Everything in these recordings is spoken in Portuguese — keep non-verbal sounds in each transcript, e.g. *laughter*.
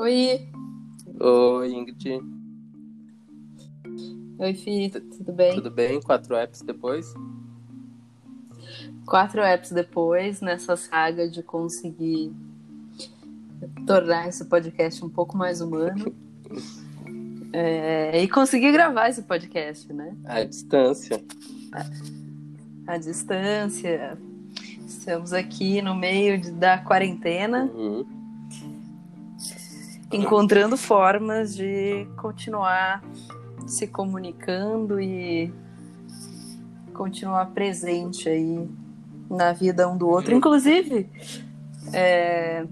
Oi. Oi, Ingrid. Oi, Fih, tudo bem? Tudo bem? Quatro apps depois? Quatro apps depois, nessa saga de conseguir tornar esse podcast um pouco mais humano. *laughs* É, e conseguir gravar esse podcast, né? À distância. À distância. Estamos aqui no meio de, da quarentena. Uhum. Encontrando formas de continuar se comunicando e continuar presente aí na vida um do outro. Inclusive, é,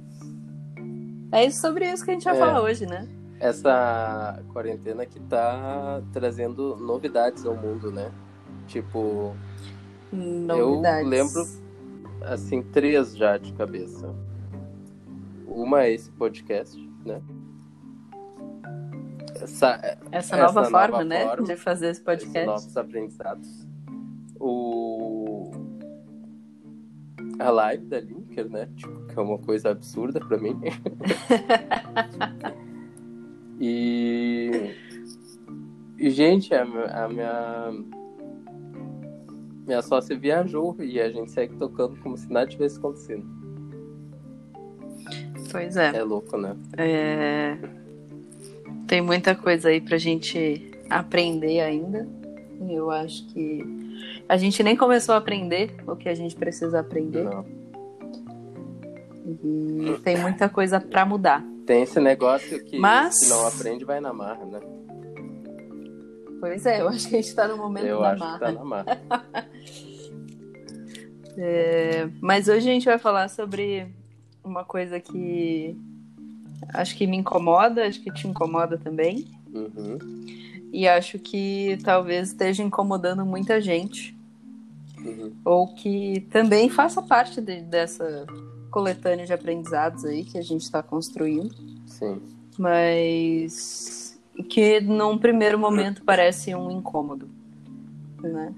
é sobre isso que a gente vai É. falar hoje, né? Essa quarentena que tá trazendo novidades ao mundo, né? Tipo, Novidades. eu lembro, assim, três já de cabeça. Uma é esse podcast, né? Essa, essa essa nova nova forma, né, forma, de fazer esse podcast. novos aprendizados. O... A live da Linker, né? Tipo, que é uma coisa absurda pra mim. *laughs* e... e, gente, a, a minha... Minha sócia viajou e a gente segue tocando como se nada tivesse acontecido. Pois é. É louco, né? É, Tem muita coisa aí pra gente aprender ainda. Eu acho que a gente nem começou a aprender o que a gente precisa aprender. Não. E tem muita coisa pra mudar. Tem esse negócio que Mas- se não aprende, vai na marra, né? Pois é, eu acho que a gente tá no momento Eu da acho marra. que tá na marra. *laughs* É, Mas hoje a gente vai falar sobre uma coisa que acho que me incomoda, acho que te incomoda também. Uhum. E acho que talvez esteja incomodando muita gente. Uhum. ou que também faça parte de- dessa coletânea de aprendizados aí que a gente está construindo, Sim. mas que num primeiro momento parece um incômodo, né?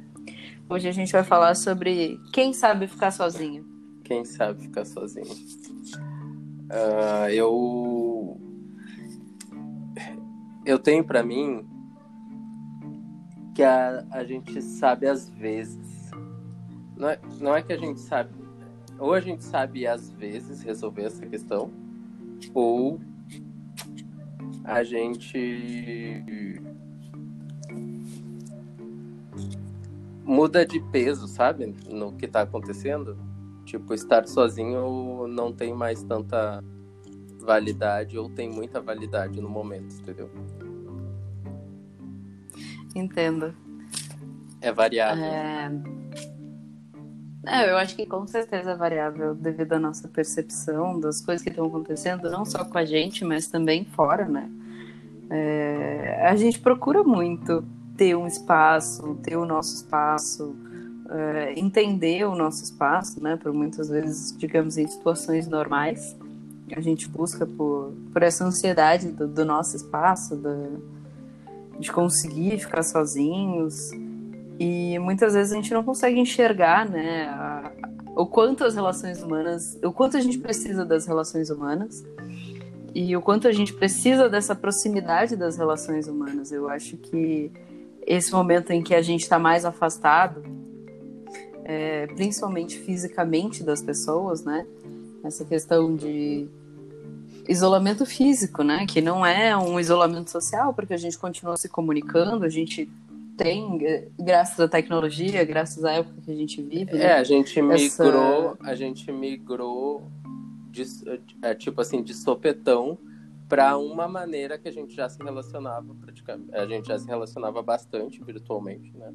Hoje a gente vai falar sobre quem sabe ficar sozinho. Quem sabe ficar sozinho. Ah, eu. Eu tenho pra mim que a, a gente sabe às vezes. Não é, não é que a gente sabe. Ou a gente sabe às vezes resolver essa questão, ou a gente muda de peso, sabe? No que tá acontecendo. Tipo, estar sozinho não tem mais tanta validade ou tem muita validade no momento, entendeu? Entenda. É variável. É... é, eu acho que com certeza é variável devido à nossa percepção das coisas que estão acontecendo, não só com a gente, mas também fora, né? É, A gente procura muito ter um espaço, ter o nosso espaço, é, entender o nosso espaço, né? Por muitas vezes, digamos, em situações normais, a gente busca por, por essa ansiedade do, do nosso espaço, da, de conseguir ficar sozinhos. E muitas vezes a gente não consegue enxergar, né, a- o quanto as relações humanas, o quanto a gente precisa das relações humanas e o quanto a gente precisa dessa proximidade das relações humanas. Eu acho que esse momento em que a gente está mais afastado, é, principalmente fisicamente das pessoas, né, essa questão de isolamento físico, né, que não é um isolamento social, porque a gente continua se comunicando, a gente tem, eh, graças à tecnologia, graças à época que a gente vive. É, né? a gente Essa- migrou, a gente migrou de, é, tipo assim, de sopetão para uma maneira que a gente já se relacionava praticamente, a gente já se relacionava bastante virtualmente, né?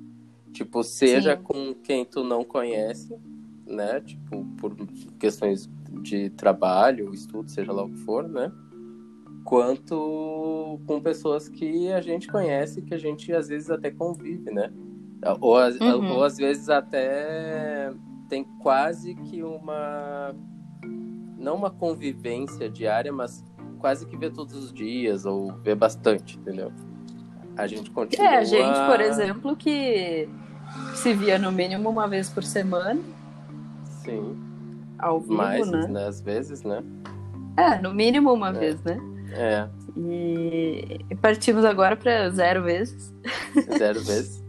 Tipo, seja Sim. com quem tu não conhece, né? Tipo, por questões de trabalho, estudo, seja lá o que for, né? Quanto com pessoas que a gente conhece, que a gente às vezes até convive, né? Ou, às- Uhum. ou às vezes até tem quase que uma. Não uma convivência diária, mas quase que vê todos os dias, ou vê bastante, entendeu? A gente continua. É, a gente, por exemplo, que se via no mínimo uma vez por semana, Sim, ao vivo, mais, né? né? Às vezes, né? É, no mínimo uma É. vez, né? É. E, e partimos agora para zero vezes. Zero vezes.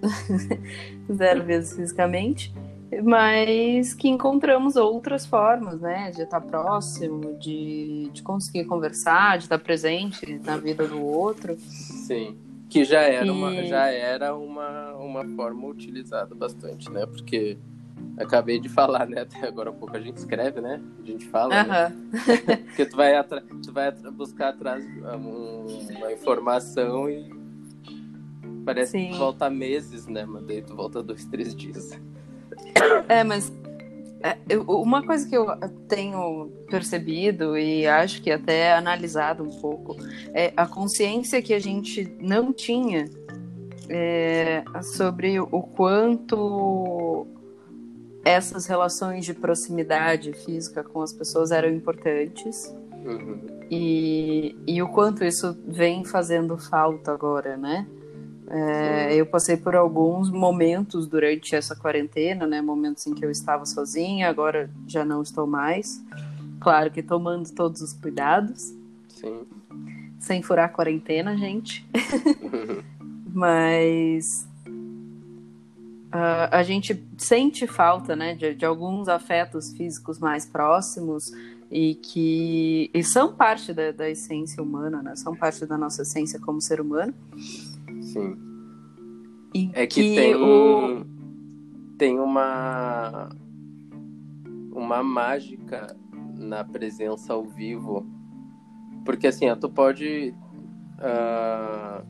*laughs* zero vezes fisicamente. Mas que encontramos outras formas, né? De estar próximo, de, de conseguir conversar, de estar presente na vida do outro. Sim. Que já era, e... uma, já era uma, uma forma utilizada bastante, né? Porque acabei de falar, né? Até agora há pouco a gente escreve, né? A gente fala, né? *laughs* *laughs* Porque tu vai, tu vai buscar atrás uma informação e parece Sim. que volta meses, né? Mas daí tu volta dois, três dias. É, mas uma coisa que eu tenho percebido e acho que até analisado um pouco é a consciência que a gente não tinha é, sobre o quanto essas relações de proximidade física com as pessoas eram importantes uhum. e, e o quanto isso vem fazendo falta agora, né? É, eu passei por alguns momentos durante essa quarentena, né? Momentos em que eu estava sozinha, agora já não estou mais. Claro que tomando todos os cuidados. Sim. Sem furar a quarentena, gente. *laughs* Mas uh, a gente sente falta, né? De, de, alguns afetos físicos mais próximos e que e são parte da, da essência humana, né? São parte da nossa essência como ser humano. Sim. E é que, que tem, o... tem uma, uma mágica na presença ao vivo. Porque assim, tu pode. Uh,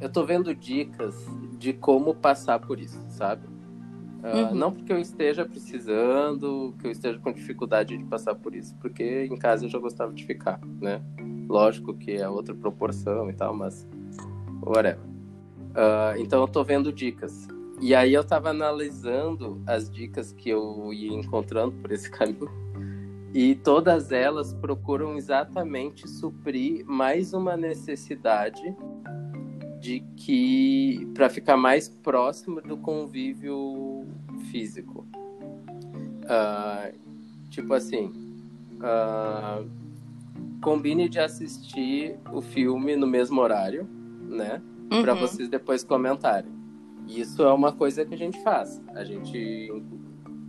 eu tô vendo dicas de como passar por isso, sabe? Uh, uhum. Não porque eu esteja precisando, que eu esteja com dificuldade de passar por isso, porque em casa eu já gostava de ficar, né? Lógico que é outra proporção e tal, mas whatever. Uh, então eu tô vendo dicas. E aí eu tava analisando as dicas que eu ia encontrando por esse *laughs* caminho. E todas elas procuram exatamente suprir mais uma necessidade de que para ficar mais próximo do convívio físico. Uh, tipo assim, uh, combine de assistir o filme no mesmo horário né? Uhum. Para vocês depois comentarem. Isso é uma coisa que a gente faz. A gente,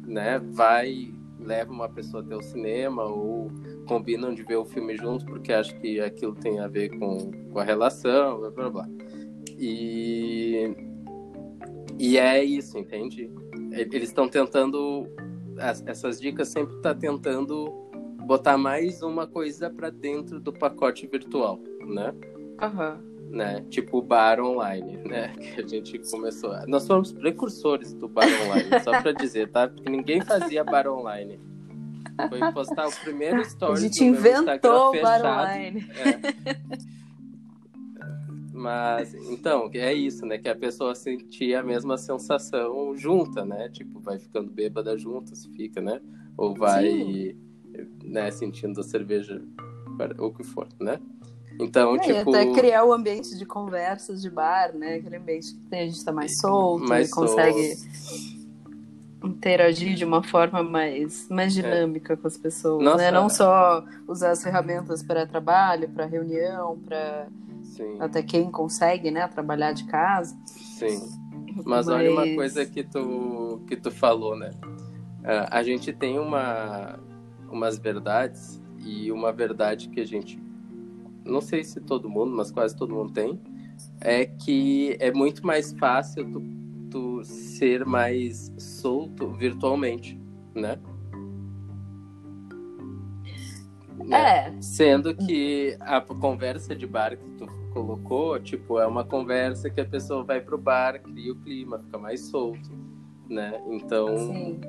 né, vai, leva uma pessoa até o cinema ou combinam de ver o filme juntos porque acho que aquilo tem a ver com, com a relação, blá blá blá. E, e é isso, entende? Eles estão tentando, essas dicas sempre tá tentando botar mais uma coisa para dentro do pacote virtual, né? Aham. Uhum né? Tipo o bar online, né? *laughs* Que a gente começou. Nós fomos precursores do bar online, só para dizer, tá? Porque ninguém fazia bar online. Foi postar o primeiro story. A gente inventou o bar online. É. Mas, então, é isso, né? Que a pessoa sentia a mesma sensação junta, né? Tipo, vai ficando bêbada junto, se fica, né? Ou vai, né, sentindo a cerveja, ou o que for, né? Então, é, tipo. até criar o ambiente de conversas de bar, né? Aquele ambiente que a gente está mais solto, mais consegue interagir de uma forma mais, mais é. dinâmica é. com as pessoas, Nossa. né? Não só usar as ferramentas para trabalho, para reunião, para até quem consegue, né, trabalhar de casa. Sim. Mas, Mas, olha uma coisa que tu que tu falou, né? Uh, a gente tem uma umas verdades e uma verdade que a gente não sei se todo mundo, mas quase todo mundo tem, é que é muito mais fácil tu, tu ser mais solto virtualmente, né? né? É. Sendo que a conversa de bar que tu colocou, tipo, é uma conversa que a pessoa vai pro bar, cria o clima, fica mais solto, né? Então. Sim.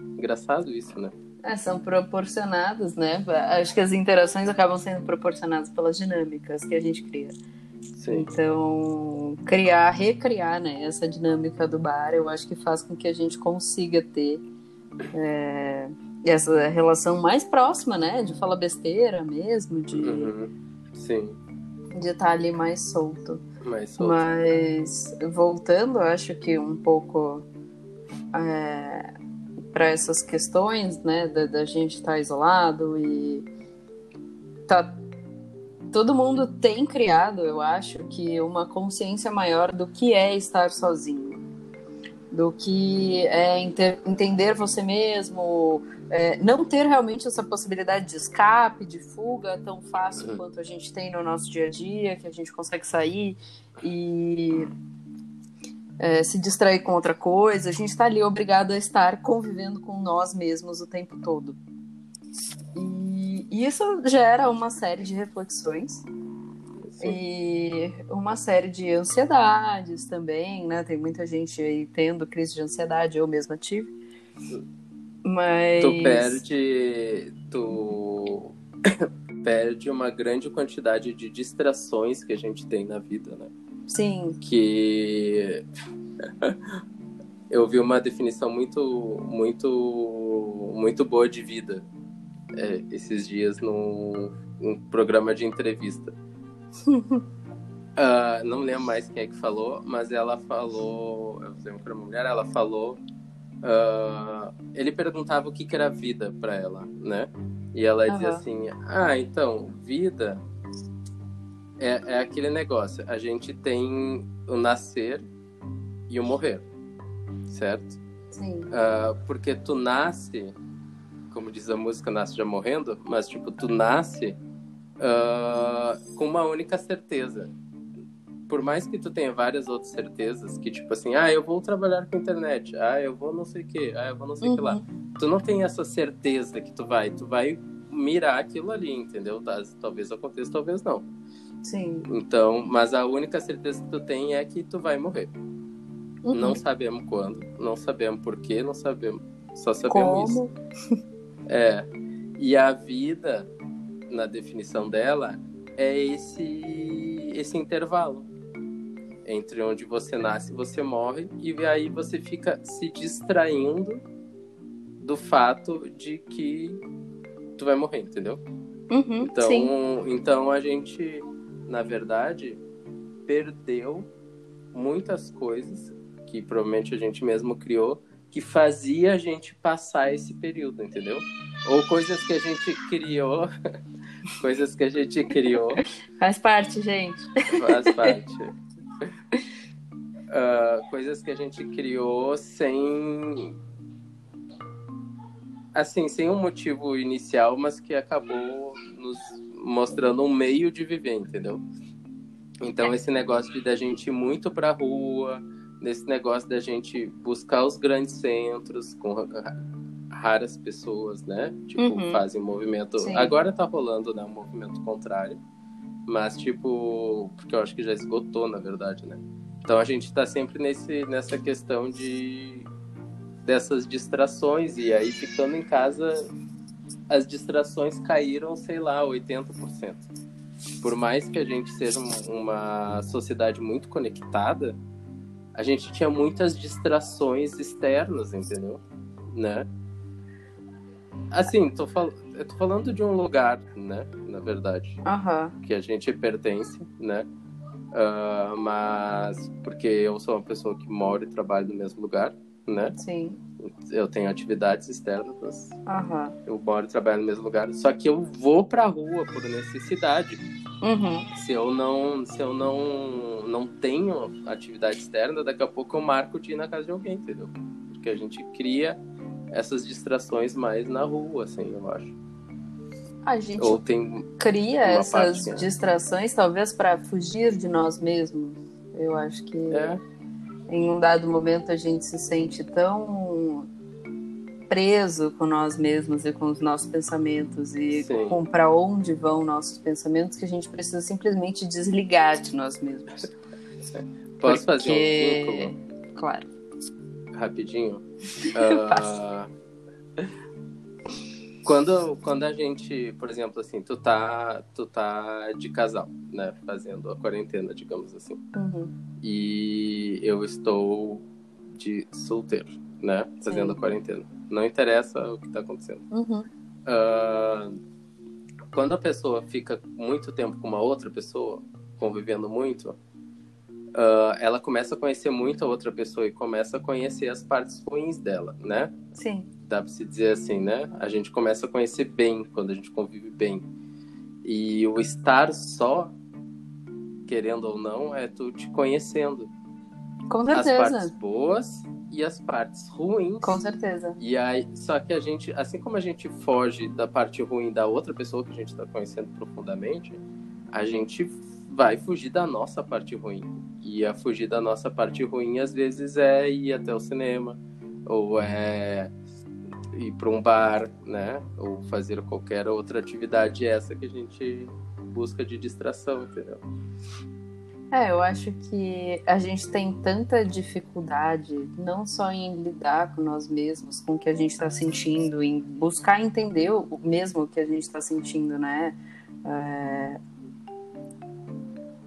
Engraçado isso, né? É, são proporcionados, né? Acho que as interações acabam sendo proporcionadas pelas dinâmicas que a gente cria. Sim. Então, criar, recriar né, essa dinâmica do bar, eu acho que faz com que a gente consiga ter é, essa relação mais próxima, né? De falar besteira mesmo, de. Uhum. Sim. De estar ali mais solto. Mais solto. Mas, voltando, acho que um pouco. É, para essas questões, né, da, da gente estar tá isolado e, tá todo mundo tem criado, eu acho, que uma consciência maior do que é estar sozinho, do que é entender você mesmo, é, não ter realmente essa possibilidade de escape, de fuga tão fácil uhum. quanto a gente tem no nosso dia a dia, que a gente consegue sair e é, se distrair com outra coisa. A gente está ali obrigado a estar convivendo com nós mesmos o tempo todo. E isso gera uma série de reflexões e uma série de ansiedades também, né? Tem muita gente aí tendo crise de ansiedade, eu mesma tive. Mas. Tu perde. Tu *coughs* perde uma grande quantidade de distrações que a gente tem na vida, né? Sim. Que. *laughs* eu vi uma definição muito, muito, muito boa de vida é, esses dias num, num, programa de entrevista. uh, *laughs* não lembro mais quem é que falou, mas ela falou, eu lembro que era uma mulher, ela falou, uh, ele perguntava o que, que era vida para ela, né? E ela uhum. dizia assim, ah, então, vida é, é aquele negócio, a gente tem o nascer e o morrer, certo? Sim. Uh, porque tu nasce como diz a música, nasce já morrendo, mas tipo, tu nasce uh, com uma única certeza. Por mais que tu tenha várias outras certezas, que tipo assim, ah, eu vou trabalhar com internet, ah, eu vou não sei o que, ah, eu vou não sei o uhum. que lá. Uhum. Tu não tem essa certeza que tu vai, tu vai mirar aquilo ali, entendeu? Talvez aconteça, talvez não. Sim. Então, mas a única certeza que tu tem é que tu vai morrer. Uhum. Não sabemos quando, não sabemos porquê, não sabemos. Só sabemos Como? isso. *laughs* É. E a vida, na definição dela, é esse, esse intervalo entre onde você nasce e você morre, e aí você fica se distraindo do fato de que tu vai morrer, entendeu? Uhum, então, sim. então a gente, na verdade, perdeu muitas coisas que provavelmente a gente mesmo criou que fazia a gente passar esse período, entendeu? Ou coisas que a gente criou, *laughs* coisas que a gente criou. Faz parte, gente. Faz parte. Uh, coisas que a gente criou sem assim, sem um motivo inicial, mas que acabou nos mostrando um meio de viver, entendeu? Então esse negócio de da gente ir muito pra rua, nesse negócio da gente buscar os grandes centros com raras pessoas, né? Tipo, uhum. fazem movimento. Sim. Agora tá rolando, né? Um movimento contrário. Mas, tipo, porque eu acho que já esgotou, na verdade, né? Então a gente tá sempre nesse, nessa questão de dessas distrações. E aí, ficando em casa, as distrações caíram, sei lá, 80%. Por mais que a gente seja uma sociedade muito conectada, a gente tinha muitas distrações externas, entendeu? Né? Assim, tô fal... eu tô falando de um lugar, né? Na verdade. Uhum. Que a gente pertence, né? Uh, mas porque eu sou uma pessoa que mora e trabalha no mesmo lugar, né? Sim. Eu tenho atividades externas, uhum. eu moro e trabalho no mesmo lugar. Só que eu vou pra rua por necessidade. Uhum. Se eu não, se eu não, não tenho atividade externa, daqui a pouco eu marco de ir na casa de alguém, entendeu? Porque a gente cria essas distrações mais na rua, assim, eu acho. A gente Ou tem cria essas parte, né? distrações, talvez para fugir de nós mesmos. Eu acho que é. Em um dado momento a gente se sente tão preso com nós mesmos e com os nossos pensamentos e Sim. com para onde vão nossos pensamentos que a gente precisa simplesmente desligar de nós mesmos. Posso Porque... fazer um vínculo? Claro. Rapidinho. *laughs* uh... quando, quando a gente, por exemplo, assim, tu tá, tu tá de casal, né? Fazendo a quarentena, digamos assim. Uhum. E eu estou de solteiro, né? Fazendo Sim. a quarentena não interessa o que está acontecendo. Uhum. Uh, quando a pessoa fica muito tempo com uma outra pessoa, convivendo muito, uh, ela começa a conhecer muito a outra pessoa e começa a conhecer as partes ruins dela, né? Sim. Dá para se dizer assim, né? A gente começa a conhecer bem quando a gente convive bem. E o estar só, querendo ou não, é tu te conhecendo. Com As certeza. partes boas e as partes ruins. Com certeza. E aí, só que a gente, assim como a gente foge da parte ruim da outra pessoa que a gente está conhecendo profundamente, a gente vai fugir da nossa parte ruim. E a fugir da nossa parte ruim, às vezes, é ir até o cinema, ou é ir para um bar, né? Ou fazer qualquer outra atividade essa que a gente busca de distração, entendeu? É, eu acho que a gente tem tanta dificuldade, não só em lidar com nós mesmos, com o que a gente está sentindo, em buscar entender o mesmo que a gente está sentindo, né? É...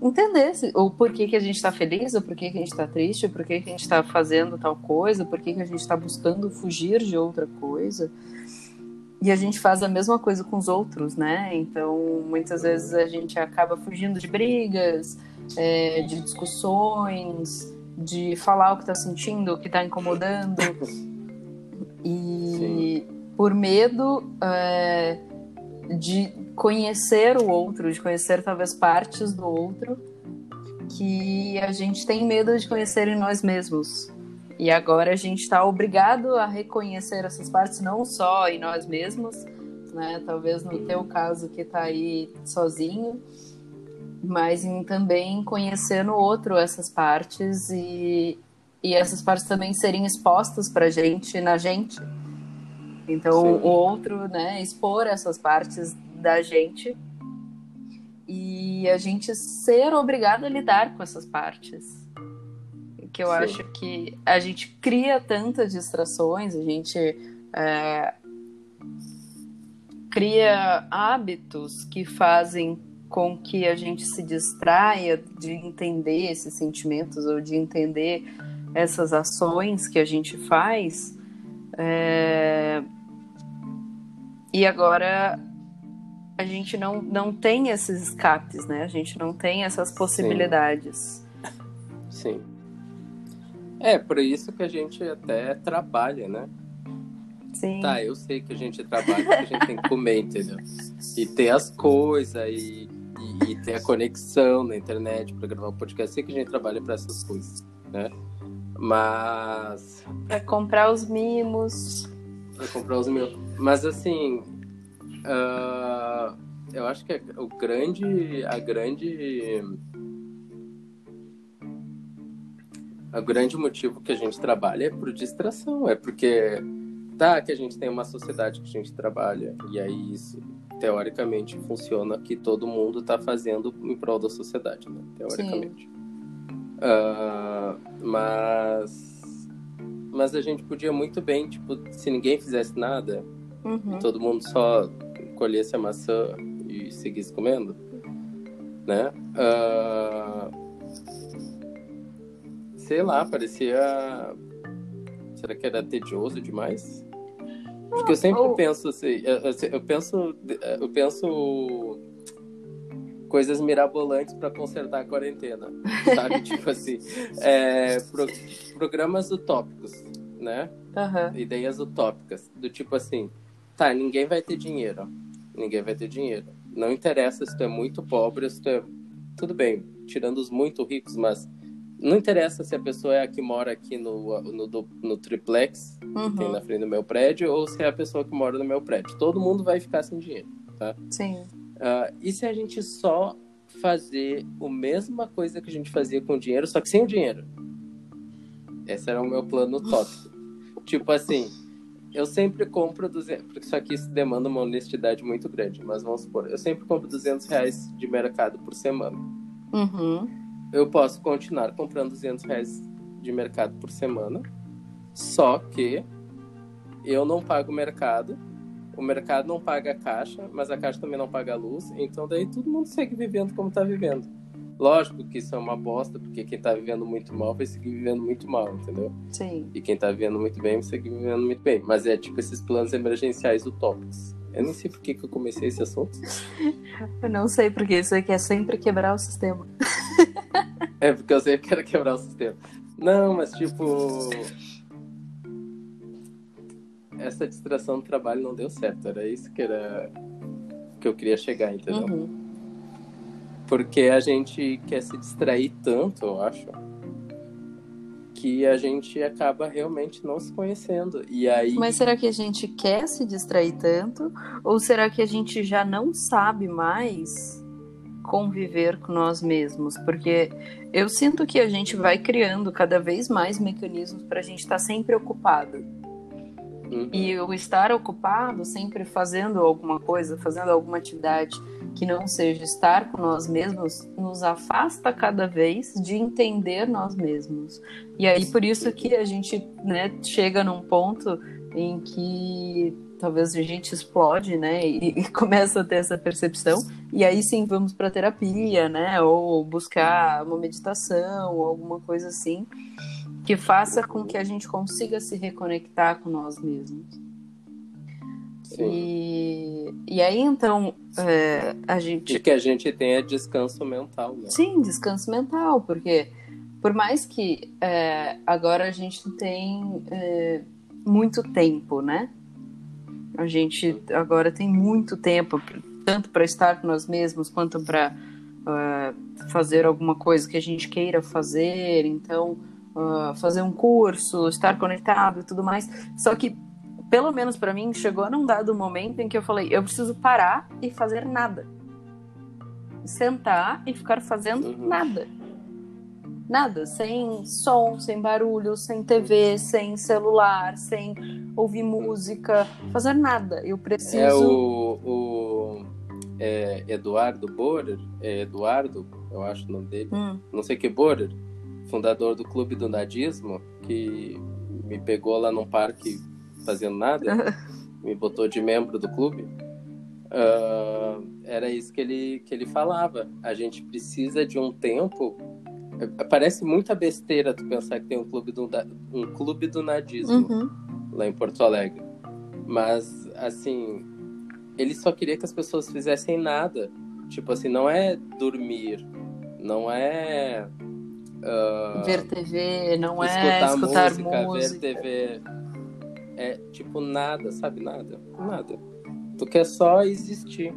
Entender se- o porquê que a gente está feliz, o porquê que a gente está triste, o porquê que a gente está fazendo tal coisa, o porquê que a gente está buscando fugir de outra coisa. E a gente faz a mesma coisa com os outros, né? Então, muitas vezes a gente acaba fugindo de brigas, é, de discussões, de falar o que está sentindo, o que está incomodando. E por medo é, de conhecer o outro, de conhecer talvez partes do outro que a gente tem medo de conhecer em nós mesmos. E agora a gente está obrigado a reconhecer essas partes não só em nós mesmos, né? Talvez no teu caso que está aí sozinho, mas em também conhecer no outro essas partes e, e essas partes também serem expostas para gente na gente. Então Sim. o outro, né, expor essas partes da gente e a gente ser obrigado a lidar com essas partes. Que eu Sim. acho que a gente cria tantas distrações, a gente é, cria hábitos que fazem com que a gente se distraia de entender esses sentimentos ou de entender essas ações que a gente faz. É, E agora a gente não, não tem esses escapes, né? A gente não tem essas possibilidades. Sim. É, por isso que a gente até trabalha, né? Sim. Tá, eu sei que a gente trabalha porque a gente tem que comer, entendeu? E ter as coisas e, e, e ter a conexão na internet pra gravar o podcast. Eu sei que a gente trabalha pra essas coisas, né? Mas. Pra comprar os mimos. Pra comprar os meus. Mas assim. Ah, eu acho que o grande. A grande. O grande motivo que a gente trabalha é por distração. É porque. Tá, que a gente tem uma sociedade que a gente trabalha. E aí isso, teoricamente, funciona que todo mundo tá fazendo em prol da sociedade, né? Teoricamente. Ah, mas. Mas a gente podia muito bem, tipo, se ninguém fizesse nada, Uhum. todo mundo só colhesse a maçã e seguisse comendo, né? Ah, sei lá, parecia. Será que era tedioso demais? Porque eu sempre penso assim, eu, penso, eu penso coisas mirabolantes para consertar a quarentena, sabe? *laughs* tipo assim, é, pro- programas utópicos, né? Aham. ideias utópicas, do tipo assim, tá, ninguém vai ter dinheiro. Ninguém vai ter dinheiro. Não interessa se tu é muito pobre, se tu é. Tudo bem, tirando os muito ricos, mas não interessa se a pessoa é a que mora aqui no, no, do- no triplex, que tem Uhum. na frente do meu prédio, ou se é a pessoa que mora no meu prédio. Todo mundo vai ficar sem dinheiro. Sim. Ah, e se a gente só fazer a mesma coisa que a gente fazia com o dinheiro, só que sem o dinheiro? Esse era o meu plano utópico. *laughs* tipo assim, eu sempre compro 200, porque isso aqui demanda uma honestidade muito grande, mas vamos supor, eu sempre compro 200 reais de mercado por semana. Uhum. Eu posso continuar comprando 200 reais de mercado por semana, só que eu não pago o mercado, o mercado não paga a caixa, mas a caixa também não paga a luz, então daí todo mundo segue vivendo como tá vivendo. Lógico que isso é uma bosta, porque quem tá vivendo muito mal vai seguir vivendo muito mal, entendeu? Sim. E quem tá vivendo muito bem vai seguir vivendo muito bem. Mas é tipo esses planos emergenciais utópicos. Eu nem sei por que, que eu comecei esse assunto. *laughs* Eu não sei porque isso aqui é sempre quebrar o sistema. É porque eu sempre quero quebrar o sistema. Não, mas tipo. Essa distração do trabalho não deu certo. Era isso que era. que eu queria chegar, entendeu? Uhum. Porque a gente quer se distrair tanto, eu acho, que a gente acaba realmente não se conhecendo. E aí. Mas será que a gente quer se distrair tanto? Ou será que a gente já não sabe mais conviver com nós mesmos? Porque eu sinto que a gente vai criando cada vez mais mecanismos para a gente estar tá sempre ocupado. Uhum. E o estar ocupado, sempre fazendo alguma coisa, fazendo alguma atividade que não seja estar com nós mesmos, nos afasta cada vez de entender nós mesmos. E aí por isso que a gente né, chega num ponto em que talvez a gente explode, né, e, *laughs* e começa a ter essa percepção, e aí sim vamos para terapia, né, ou buscar uma meditação, ou alguma coisa assim, que faça com que a gente consiga se reconectar com nós mesmos. Sim. E, e aí então é, a gente. E que a gente tenha descanso mental, né? Sim, descanso mental, porque por mais que é, agora a gente tem é, muito tempo, né? A gente agora tem muito tempo, tanto para estar com nós mesmos, quanto para uh, fazer alguma coisa que a gente queira fazer. Então, uh, fazer um curso, estar conectado e tudo mais. Só que, pelo menos para mim, chegou num dado momento em que eu falei: eu preciso parar e fazer nada. Sentar e ficar fazendo Uhum. nada. Nada, sem som, sem barulho, sem TV, sem celular, sem ouvir música, fazer nada. Eu preciso. É o, o é, Eduardo Borer, é Eduardo, eu acho o nome dele, Hum, não sei que Borer, fundador do Clube do Nadismo, que me pegou lá num parque fazendo nada, *laughs* me botou de membro do clube. Ah, era isso que ele, que ele falava. A gente precisa de um tempo. é, Parece muita besteira tu pensar que tem um clube do, um clube do nadismo uhum. lá em Porto Alegre. Mas, assim, ele só queria que as pessoas fizessem nada. Tipo assim, não é dormir, não é. ah, Ver TV, não é escutar, escutar música, música. ver TV. É tipo nada, sabe? Nada. Nada. Tu quer só existir.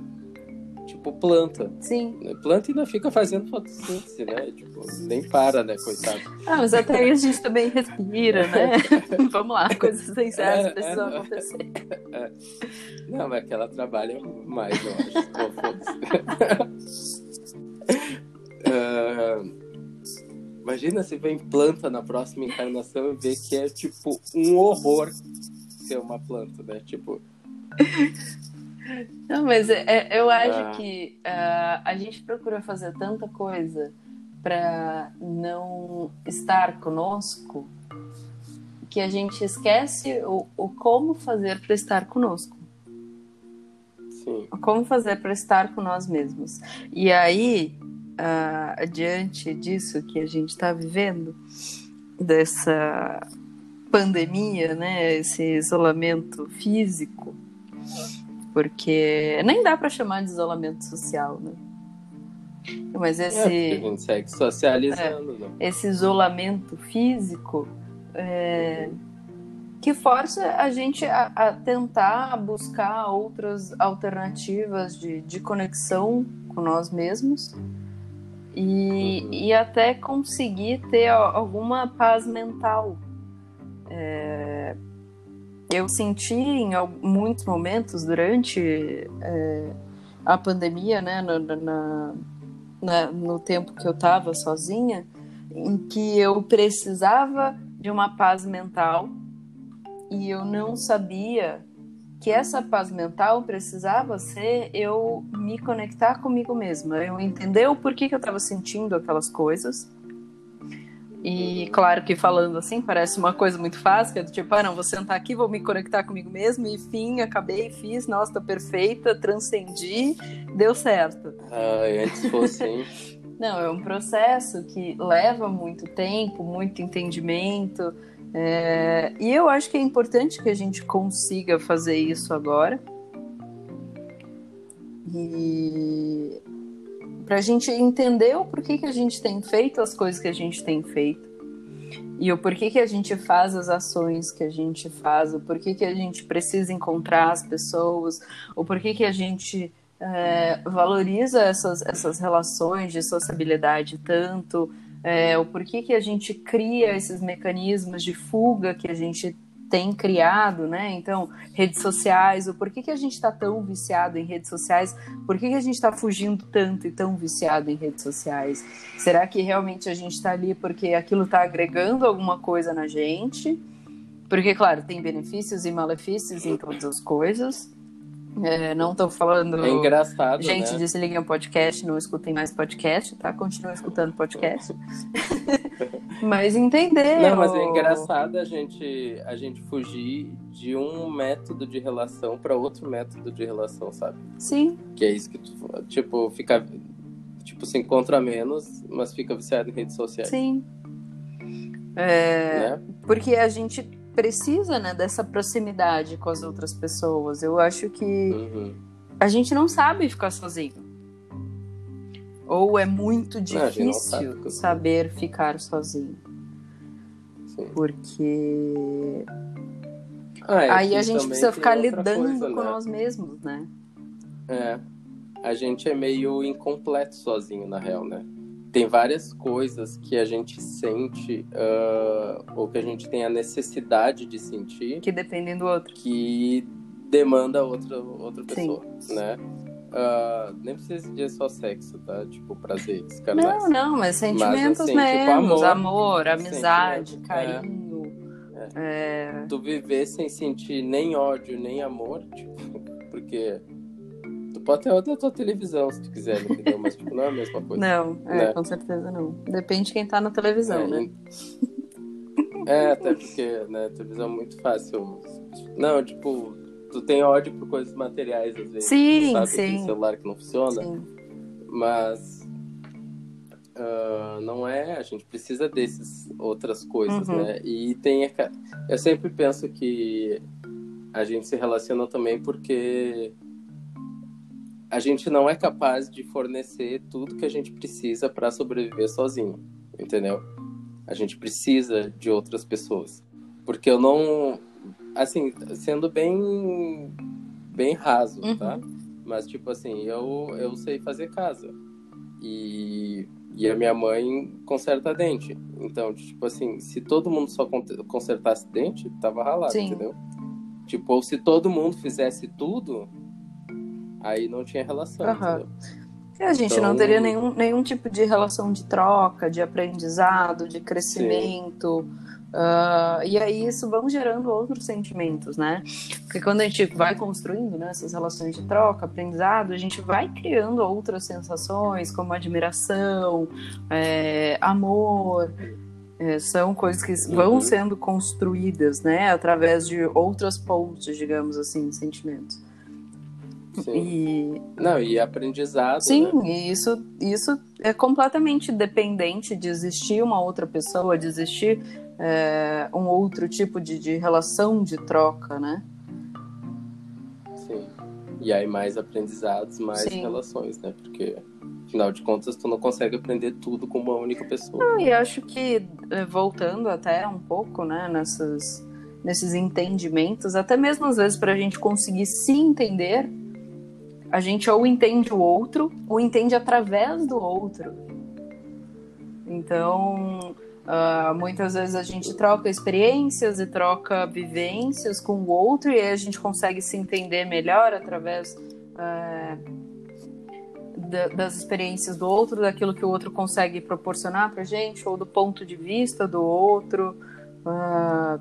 Tipo planta. Sim. Planta ainda fica fazendo fotossíntese, né? Tipo, nem para, né, coitado. Ah, mas até aí a gente também respira, né? *laughs* Vamos lá, coisas essenciais É, precisam é. acontecer. Não, mas que ela trabalha mais, eu acho. *laughs* Pô, foda-se. *laughs* Imagina se vem planta na próxima encarnação e ver que é tipo um horror ser uma planta, né? Tipo, *laughs* Não, mas é- é- eu acho Ah. que ah, a gente procura fazer tanta coisa para não estar conosco que a gente esquece o, o como fazer para estar conosco. sim. como fazer para estar com nós mesmos. E aí, ah, diante disso que a gente está vivendo, dessa pandemia, né, esse isolamento físico, porque nem dá para chamar de isolamento social, né? Mas É, esse, segue socializando, né? esse isolamento físico é, que força a gente a, a tentar buscar outras alternativas de, de conexão com nós mesmos e, Uhum. e até conseguir ter alguma paz mental. É, eu senti em muitos momentos durante é, a pandemia, né, na- na- na- no tempo que eu estava sozinha, em que eu precisava de uma paz mental e eu não sabia que essa paz mental precisava ser eu me conectar comigo mesma, eu entender o porquê que eu estava sentindo aquelas coisas. E claro que falando assim parece uma coisa muito fácil, que é do tipo, ah, não, vou sentar aqui, vou me conectar comigo mesmo, e fim, acabei, fiz, nossa, tô perfeita, transcendi, deu certo. Ah, antes fosse, hein? *laughs* *laughs* Não, é um processo que leva muito tempo, muito entendimento. É, E eu acho que é importante que a gente consiga fazer isso agora. E para a gente entender o porquê que a gente tem feito as coisas que a gente tem feito. E o porquê que a gente faz as ações que a gente faz, o porquê que a gente precisa encontrar as pessoas, o porquê que a gente é, valoriza essas, essas relações de sociabilidade tanto, é, o porquê que a gente cria esses mecanismos de fuga que a gente tem criado, né? Então, redes sociais, o porquê que a gente está tão viciado em redes sociais, por que, que a gente está fugindo tanto e tão viciado em redes sociais? Será que realmente a gente está ali porque aquilo está agregando alguma coisa na gente? Porque, claro, tem benefícios e malefícios em todas as coisas. É, não estou falando. É engraçado. Gente, né? desliguem o podcast, não escutem mais podcast, tá? Continuem escutando podcast. *laughs* mas entender. Não, mas é engraçado a gente, a gente fugir de um método de relação para outro método de relação, sabe? Sim. Que é isso que tu, tipo, fica. Tipo, se encontra menos, mas fica viciado em redes sociais. Sim. É, né? Porque a gente precisa né, dessa proximidade com as outras pessoas. Eu acho que Uhum. a gente não sabe ficar sozinho. Ou é muito Não, não sabe difícil sozinho. saber ficar sozinho. Sim. Porque Ah, é aí a gente precisa ficar lidando coisa, com né? nós mesmos, né? É. A gente é meio incompleto sozinho, na real, né? Tem várias coisas que a gente sente, ah, ou que a gente tem a necessidade de sentir, Que dependem do outro. que demanda outra, outra Sim. pessoa, né? Ah, nem precisa de só sexo, tá? Tipo, prazeres, carnais. Não, não, mas sentimentos assim, tipo, mesmo. amor, amor, amizade, sentimento, carinho. É. Tu viver sem sentir nem ódio, nem amor, tipo, *laughs* porque pode ter outra tua televisão se tu quiser, entendeu? Mas, tipo, não é a mesma coisa. Não, é, Né? com certeza não. Depende de quem tá na televisão, É, né? *laughs* É, até porque, né, televisão é muito fácil. Não, tipo, tu tem ódio por coisas materiais às vezes. Sim, sabe? sim. Tem celular que não funciona, Sim. mas ah, não é, a gente precisa desses outras coisas, Uhum. né? E tem eu sempre penso que a gente se relaciona também porque a gente não é capaz de fornecer tudo que a gente precisa para sobreviver sozinho, entendeu? A gente precisa de outras pessoas. Porque eu não. Assim, sendo bem. bem raso, Uhum. tá? Mas, tipo assim, eu, eu sei fazer casa. E, e a minha mãe conserta dente. Então, tipo assim, se todo mundo só con- consertasse dente, tava ralado, Sim. entendeu? Tipo, ou se todo mundo fizesse tudo, aí não tinha relação? E a gente não Então- teria nenhum, nenhum tipo de relação de troca, de aprendizado, de crescimento. Ah, e aí isso vão gerando outros sentimentos, né? Porque quando a gente vai construindo né, essas relações de troca, aprendizado, a gente vai criando outras sensações, como admiração, é, amor. É, são coisas que vão Uhum. sendo construídas, né? Através de outras pontes, digamos assim, de sentimentos. Sim. E, Não, e aprendizado, Sim, né? e isso, isso é completamente dependente de existir uma outra pessoa, de existir é, um outro tipo de, de relação de troca, né? Sim. E aí mais aprendizados, mais Sim. relações, né? Porque, afinal de contas, tu não consegue aprender tudo com uma única pessoa. E acho que, é, voltando até um pouco, né, nessas, nesses entendimentos, até mesmo às vezes para a gente conseguir se entender, a gente ou entende o outro, ou entende através do outro. Então, ah, muitas vezes a gente troca experiências e troca vivências com o outro, e aí a gente consegue se entender melhor através ah, da- das experiências do outro, daquilo que o outro consegue proporcionar pra gente, ou do ponto de vista do outro. Ah,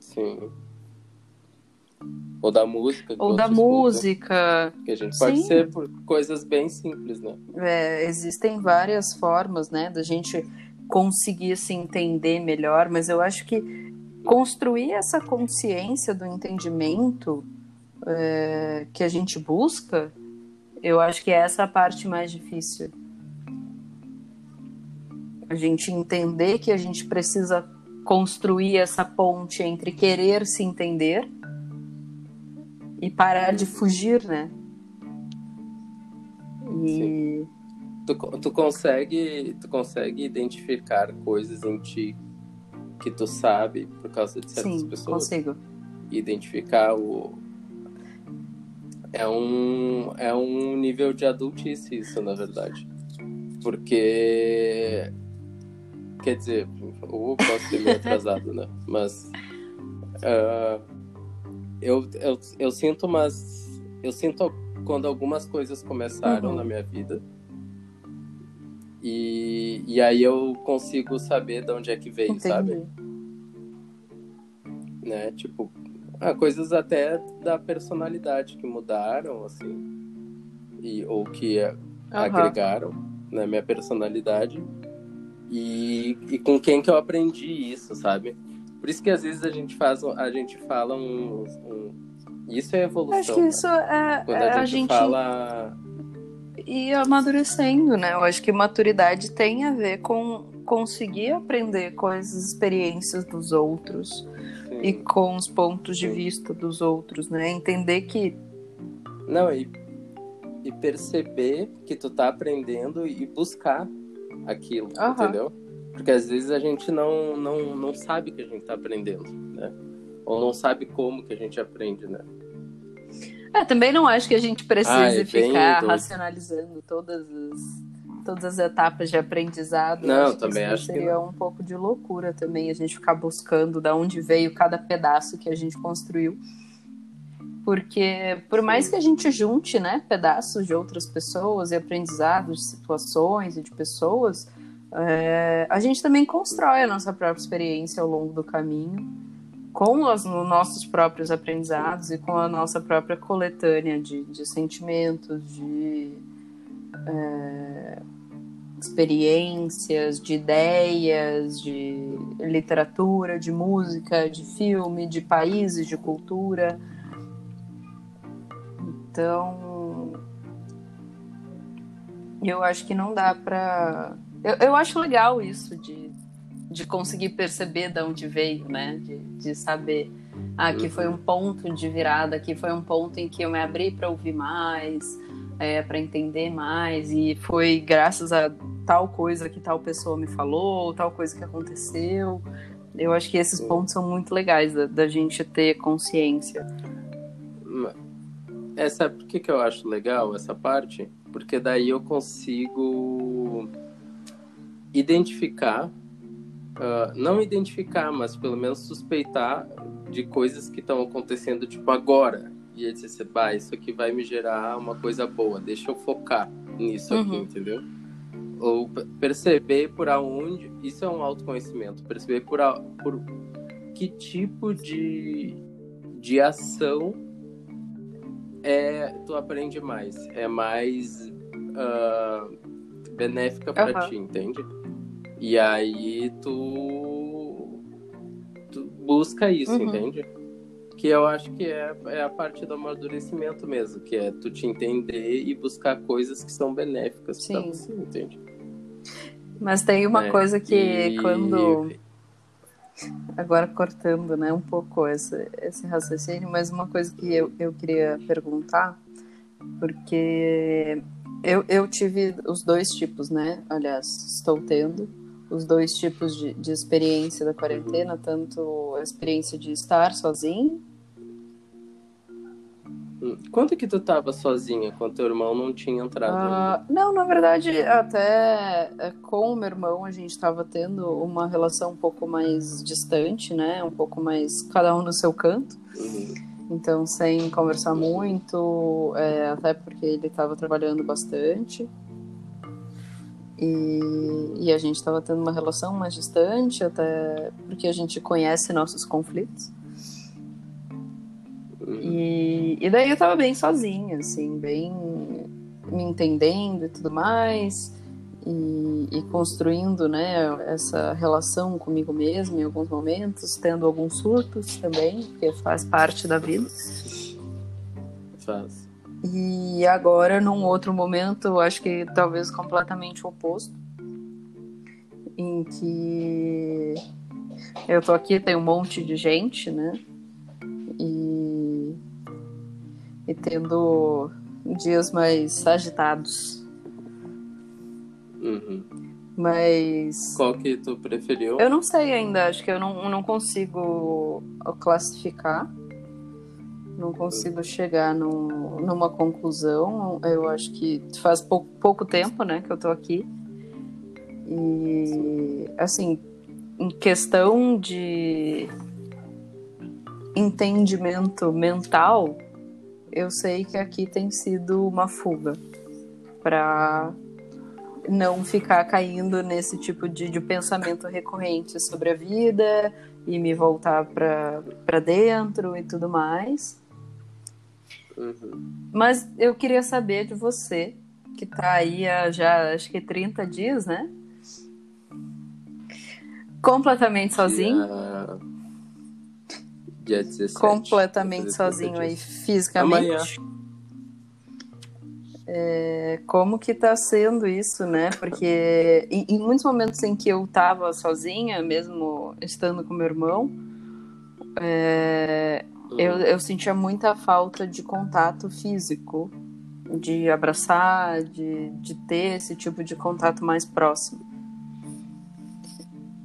Sim. Ou da música. ou da música. Que a gente pode Sim. ser por coisas bem simples, né? É, existem várias formas, né, da gente conseguir se entender melhor, mas eu acho que construir essa consciência do entendimento é, que a gente busca, eu acho que é essa a parte mais difícil. A gente entender que a gente precisa construir essa ponte entre querer se entender e parar de fugir, né? E Tu, tu consegue tu consegue identificar coisas em ti que tu sabe por causa de certas sim, pessoas consigo. identificar o É um, é um nível de adultice isso, na verdade. Porque. Quer dizer, eu posso ser meio *laughs* atrasado, né? Mas. Uh, eu, eu, eu sinto umas. Eu sinto quando algumas coisas começaram uhum. na minha vida. E, e aí eu consigo saber de onde é que veio, Entendi. sabe? Né? Tipo, ah, coisas até da personalidade que mudaram, assim, e, ou que uhum. agregaram na né, minha personalidade. E, e com quem que eu aprendi isso, sabe? Por isso que às vezes a gente faz, a gente fala um, um isso é evolução. Acho que né? isso é, Quando é a gente, a gente fala e amadurecendo, né? Eu acho que maturidade tem a ver com conseguir aprender com as experiências dos outros Sim. e com os pontos de Sim. vista dos outros, né? Entender que. Não, e, e perceber que tu tá aprendendo e buscar aquilo, uhum. entendeu? Porque às vezes a gente não, não, não sabe que a gente tá aprendendo, né? Ou não sabe como que a gente aprende, né? É, também não acho que a gente precise Ai, ficar racionalizando todas as, todas as etapas de aprendizado. Não, acho também que acho seria que um pouco de loucura também a gente ficar buscando da onde veio cada pedaço que a gente construiu. Porque por mais que a gente junte, né, pedaços de outras pessoas e aprendizados de situações e de pessoas, é, a gente também constrói a nossa própria experiência ao longo do caminho com os nossos próprios aprendizados e com a nossa própria coletânea de, de sentimentos, de é, experiências, de ideias, de literatura, de música, de filme, de países, de cultura. Então, eu acho que não dá para. Eu, eu acho legal isso de de conseguir perceber de onde veio, né? De, de saber, ah, aqui foi um ponto de virada, aqui foi um ponto em que eu me abri para ouvir mais, é, para entender mais, e foi graças a tal coisa que tal pessoa me falou, tal coisa que aconteceu. Eu acho que esses pontos são muito legais da, da gente ter consciência. Essa, por que, que eu acho legal essa parte? Porque daí eu consigo identificar uh, não identificar, mas pelo menos suspeitar de coisas que estão acontecendo, tipo, agora. E ele disse, bah, isso aqui vai me gerar uma coisa boa, deixa eu focar nisso aqui, uhum. entendeu? Ou perceber por aonde, isso é um autoconhecimento, perceber por, a, por que tipo de, de ação é tu aprende mais, é mais uh, benéfica para uhum. ti, entende? E aí tu, tu busca isso, uhum. entende? Que eu acho que é, é a parte do amadurecimento mesmo, que é tu te entender e buscar coisas que são benéficas Sim. pra você, entende? Mas tem uma é, coisa que e... quando. Agora cortando né, um pouco esse, esse raciocínio, mas uma coisa que eu, eu queria perguntar, porque eu, eu tive os dois tipos, né? Aliás, estou tendo os dois tipos de, de experiência da quarentena, tanto a experiência de estar sozinho. Hum, quanto que tu tava sozinha quando teu irmão não tinha entrado? Uh, não, na verdade, até é, com o meu irmão a gente estava tendo uma relação um pouco mais distante, né? Um pouco mais cada um no seu canto. Uhum. Então, sem conversar muito, é, até porque ele estava trabalhando bastante. E, e a gente estava tendo uma relação mais distante, até porque a gente conhece nossos conflitos. E, e daí eu tava bem sozinha, assim, bem me entendendo e tudo mais, e, e, construindo, né, essa relação comigo mesma em alguns momentos, tendo alguns surtos também, porque faz parte da vida. Faz. E agora, num outro momento, acho que talvez completamente oposto, em que eu tô aqui, tem um monte de gente, né? E, e tendo dias mais agitados. Uhum. Mas. Qual que tu preferiu? Eu não sei ainda, acho que eu não, não consigo classificar não consigo chegar num, numa conclusão. Eu acho que faz pouco, pouco tempo, né, que eu tô aqui. E, assim, em questão de entendimento mental, eu sei que aqui tem sido uma fuga para não ficar caindo nesse tipo de, de pensamento recorrente sobre a vida e me voltar para dentro e tudo mais. Uhum. Mas eu queria saber de você, que está aí há já acho que 30 dias, né? Completamente sozinho. Dia... Dia 17. Completamente sozinho aí, fisicamente. Amanhã. É, como que tá sendo isso, né? Porque em, em, muitos momentos em que eu tava sozinha, mesmo estando com meu irmão, é, eu, eu sentia muita falta de contato físico, de abraçar, de, de ter esse tipo de contato mais próximo.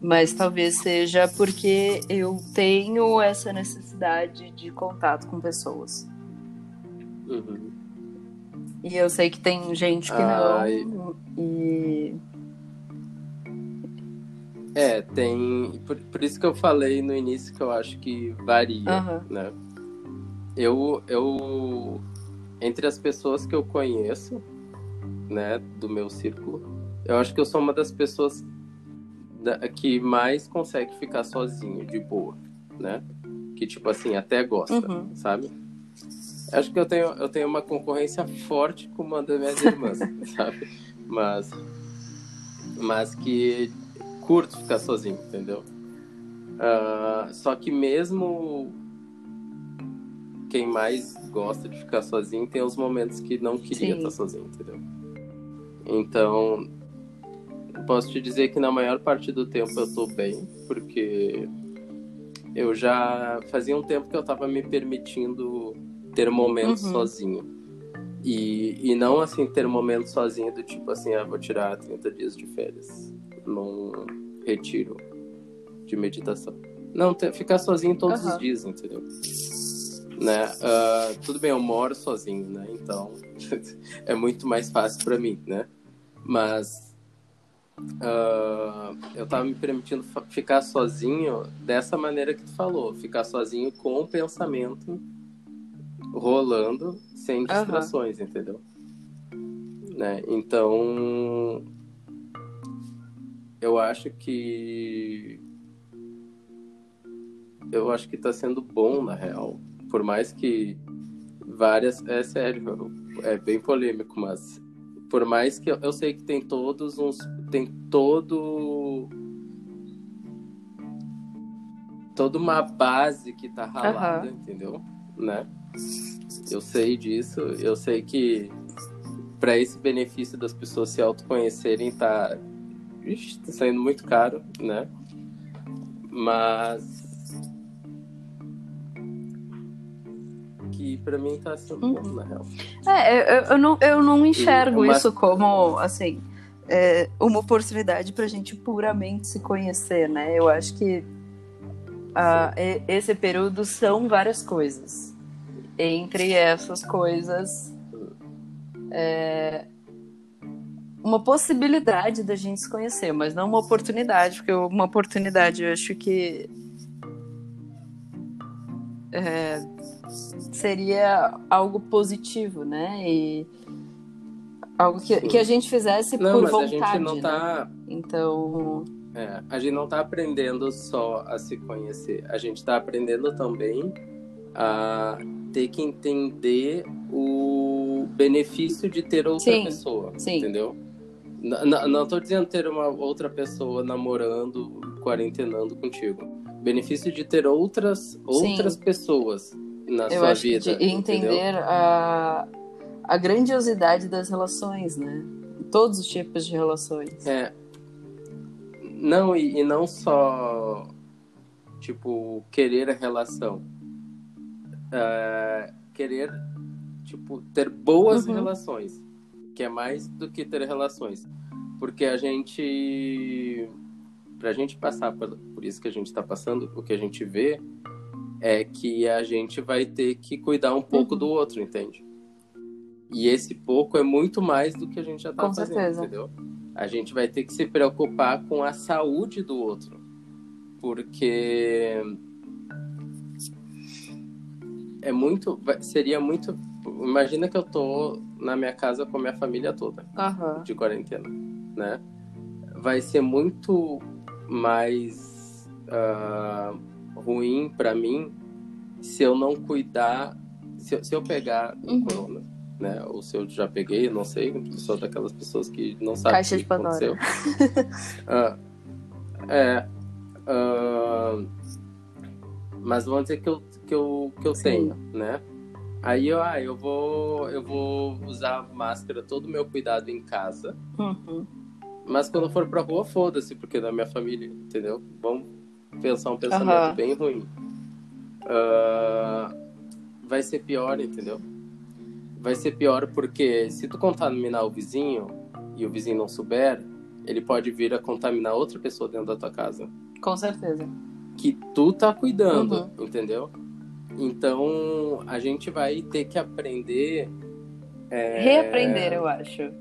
Mas talvez seja porque eu tenho essa necessidade de contato com pessoas. Uhum. E eu sei que tem gente que não. E. É, tem. Por, por isso que eu falei no início que eu acho que varia, Aham. né? Eu, eu. Entre as pessoas que eu conheço, né, do meu círculo, eu acho que eu sou uma das pessoas da- que mais consegue ficar sozinho, de boa, né? Que, tipo assim, até gosta, Uhum. sabe? Acho que eu tenho, eu tenho uma concorrência forte com uma das minhas irmãs, *laughs* sabe? Mas, mas que curto ficar sozinho, entendeu? Ah, só que mesmo quem mais gosta de ficar sozinho tem os momentos que não queria Sim. estar sozinho, entendeu? Então, posso te dizer que na maior parte do tempo eu tô bem, porque eu já fazia um tempo que eu tava me permitindo ter momentos Uhum. sozinho. E, e não assim ter momentos sozinho do tipo assim, ah, vou tirar 30 dias de férias num retiro de meditação. Não, ter, ficar sozinho todos Aham. os dias, entendeu? Né? Ah, tudo bem, eu moro sozinho, né? Então *laughs* é muito mais fácil pra mim, né? Mas ah, eu tava me permitindo ficar sozinho dessa maneira que tu falou, ficar sozinho com o pensamento rolando sem distrações, entendeu? Né? Então eu acho que eu acho que tá sendo bom na real, por mais que várias é sério, é bem polêmico, mas por mais que eu, eu sei que tem todos uns tem todo toda uma base que tá ralada, Aham. entendeu? Né? Eu sei disso, eu sei que para esse benefício das pessoas se autoconhecerem tá, Ixi, tá saindo muito caro, né? Mas que para mim tá sendo bom, na real. É, eu, eu, não, eu não enxergo isso como, assim, é, uma oportunidade pra gente puramente se conhecer, né? Eu acho que ah, esse período são várias coisas. Entre essas coisas, é, uma possibilidade da gente se conhecer, mas não uma oportunidade, porque uma oportunidade eu acho que é, seria algo positivo, né? E algo que, que a gente fizesse Não, por mas vontade. a gente não né? tá. Então, é, a gente não tá aprendendo só a se conhecer. A gente tá aprendendo também a ter que entender o benefício de ter outra Sim, pessoa. sim. Entendeu? N- n- não tô dizendo ter uma outra pessoa namorando, quarentenando contigo. Benefício de ter outras, outras pessoas na eu sua vida. de entender a, a grandiosidade das relações, né? Todos os tipos de relações. É. Não, e, e não só, tipo, querer a relação. É, querer, tipo, ter boas Uhum. relações. Que é mais do que ter relações. Porque a gente. Pra gente passar por, isso que a gente tá passando, o que a gente vê é que a gente vai ter que cuidar um pouco Uhum. do outro, entende? E esse pouco é muito mais do que a gente já tá Com fazendo, certeza. entendeu? A gente vai ter que se preocupar com a saúde do outro. Porque é muito, seria muito, imagina que eu tô na minha casa com a minha família toda Aham. de quarentena, né? Vai ser muito mais ah, ruim pra mim se eu não cuidar, se, eu- se eu pegar o Uhum. corona, né? Ou se eu já peguei, não sei, sou daquelas pessoas que não sabem Caixa o que aconteceu. *laughs* Ah, é, ah, mas vamos dizer que eu, que eu, que eu Sim. tenho, né? Aí eu, ah, eu vou, eu vou usar máscara, todo o meu cuidado em casa. Uhum. Mas quando for pra rua, foda-se, porque é da minha família, entendeu? Vamos pensar um pensamento Aham. bem ruim. Ah, vai ser pior, entendeu? Vai ser pior porque se tu contaminar o vizinho e o vizinho não souber, ele pode vir a contaminar outra pessoa dentro da tua casa. Com certeza. Que tu tá cuidando, Uhum. entendeu? Então a gente vai ter que aprender. é, Reaprender, eu acho.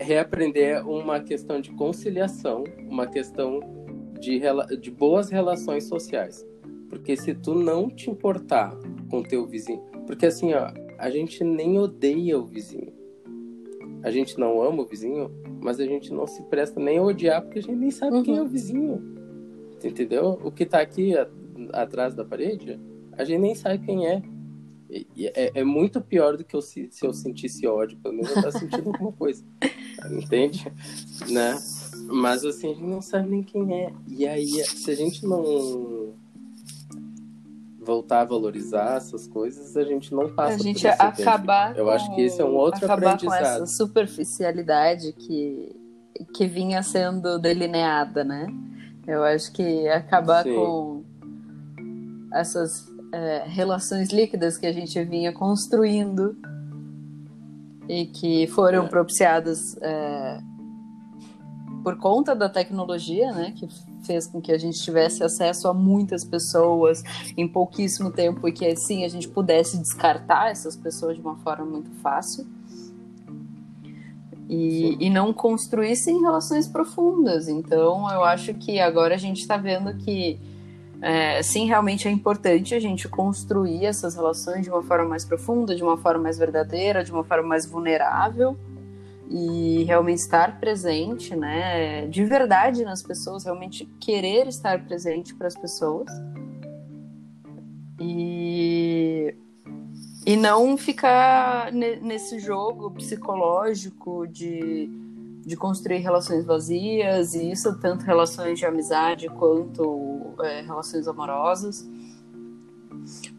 reaprender uma questão de conciliação, uma questão de, de boas relações sociais. Porque se tu não te importar com teu vizinho, porque assim, ó, a gente nem odeia o vizinho. A gente não ama o vizinho, mas a gente não se presta nem a odiar porque a gente nem sabe Uhum. quem é o vizinho. Tu Entendeu? O que tá aqui atrás da parede, a gente nem sabe quem é. E- e É, é muito pior do que eu, se, se eu sentisse ódio, pelo menos eu tô sentindo alguma coisa. *laughs* Entende? Né? Mas assim, a gente não sabe nem quem é. E aí, se a gente não voltar a valorizar essas coisas, a gente não passa a gente acabar Eu com, acho que esse é um outro acabar com aprendizado. essa superficialidade que, que vinha sendo delineada, né? Eu acho que acabar Sim. com essas é, relações líquidas que a gente vinha construindo e que foram É. propiciadas é, por conta da tecnologia, né? Que fez com que a gente tivesse acesso a muitas pessoas em pouquíssimo tempo e que assim a gente pudesse descartar essas pessoas de uma forma muito fácil e, e não construíssem relações profundas. Então eu acho que agora a gente está vendo que é, sim, realmente é importante a gente construir essas relações de uma forma mais profunda, de uma forma mais verdadeira, de uma forma mais vulnerável e realmente estar presente, né, de verdade nas pessoas, realmente querer estar presente para as pessoas e e não ficar ne- nesse jogo psicológico de, de construir relações vazias e isso tanto relações de amizade quanto é, relações amorosas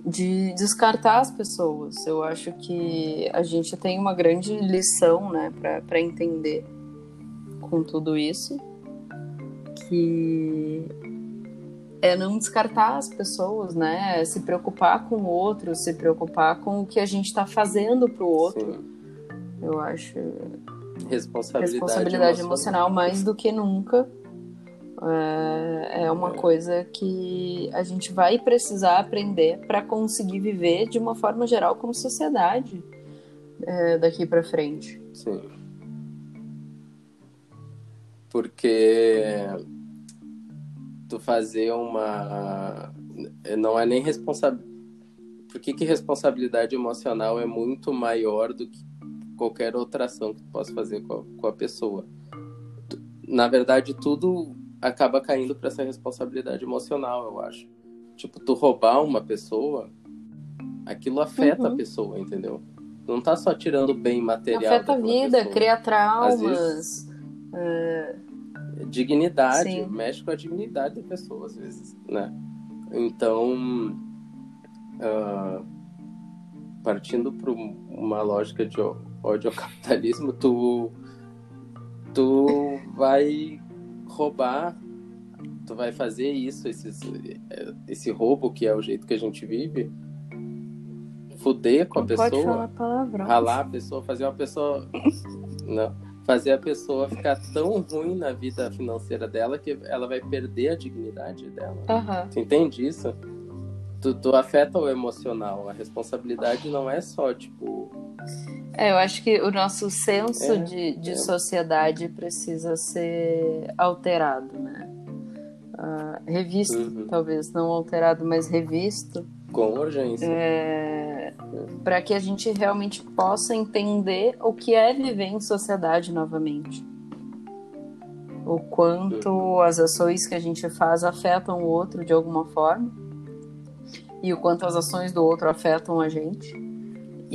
de descartar as pessoas. Eu acho que a gente tem uma grande lição, né, para entender com tudo isso, que é não descartar as pessoas, né, é se preocupar com o outro, se preocupar com o que a gente está fazendo pro outro. Sim. Eu acho Responsabilidade, responsabilidade emocional mais do que nunca. É, é uma É. coisa que a gente vai precisar aprender para conseguir viver de uma forma geral como sociedade é, daqui para frente. Sim. Porque tu fazer uma. Não é nem responsabilidade. Por que, que responsabilidade emocional é muito maior do que qualquer outra ação que tu possa fazer com a, com a pessoa? Na verdade, tudo acaba caindo para essa responsabilidade emocional, eu acho. Tipo, tu roubar uma pessoa, aquilo afeta Uhum. a pessoa, entendeu? Não tá só tirando bem material. Afeta a vida, pessoa. cria traumas. dignidade, Sim. mexe com a dignidade da pessoa, às vezes, né? Então, ah, partindo para uma lógica de ódio ao capitalismo, tu, tu vai roubar, tu vai fazer isso, esses, esse roubo que é o jeito que a gente vive, fuder com a Não pessoa, ralar a pessoa, fazer uma pessoa. Não. fazer a pessoa ficar tão ruim na vida financeira dela que ela vai perder a dignidade dela. Aham. Tu entende isso? Tu, tu afeta o emocional. A responsabilidade não é só, tipo. É, eu acho que o nosso senso É, de, de é. sociedade precisa ser alterado, né? Ah, revisto, Uhum. talvez, não alterado, mas revisto, Com urgência. é, para que a gente realmente possa entender o que é viver em sociedade novamente. O quanto as ações que a gente faz afetam o outro de alguma forma e o quanto as ações do outro afetam a gente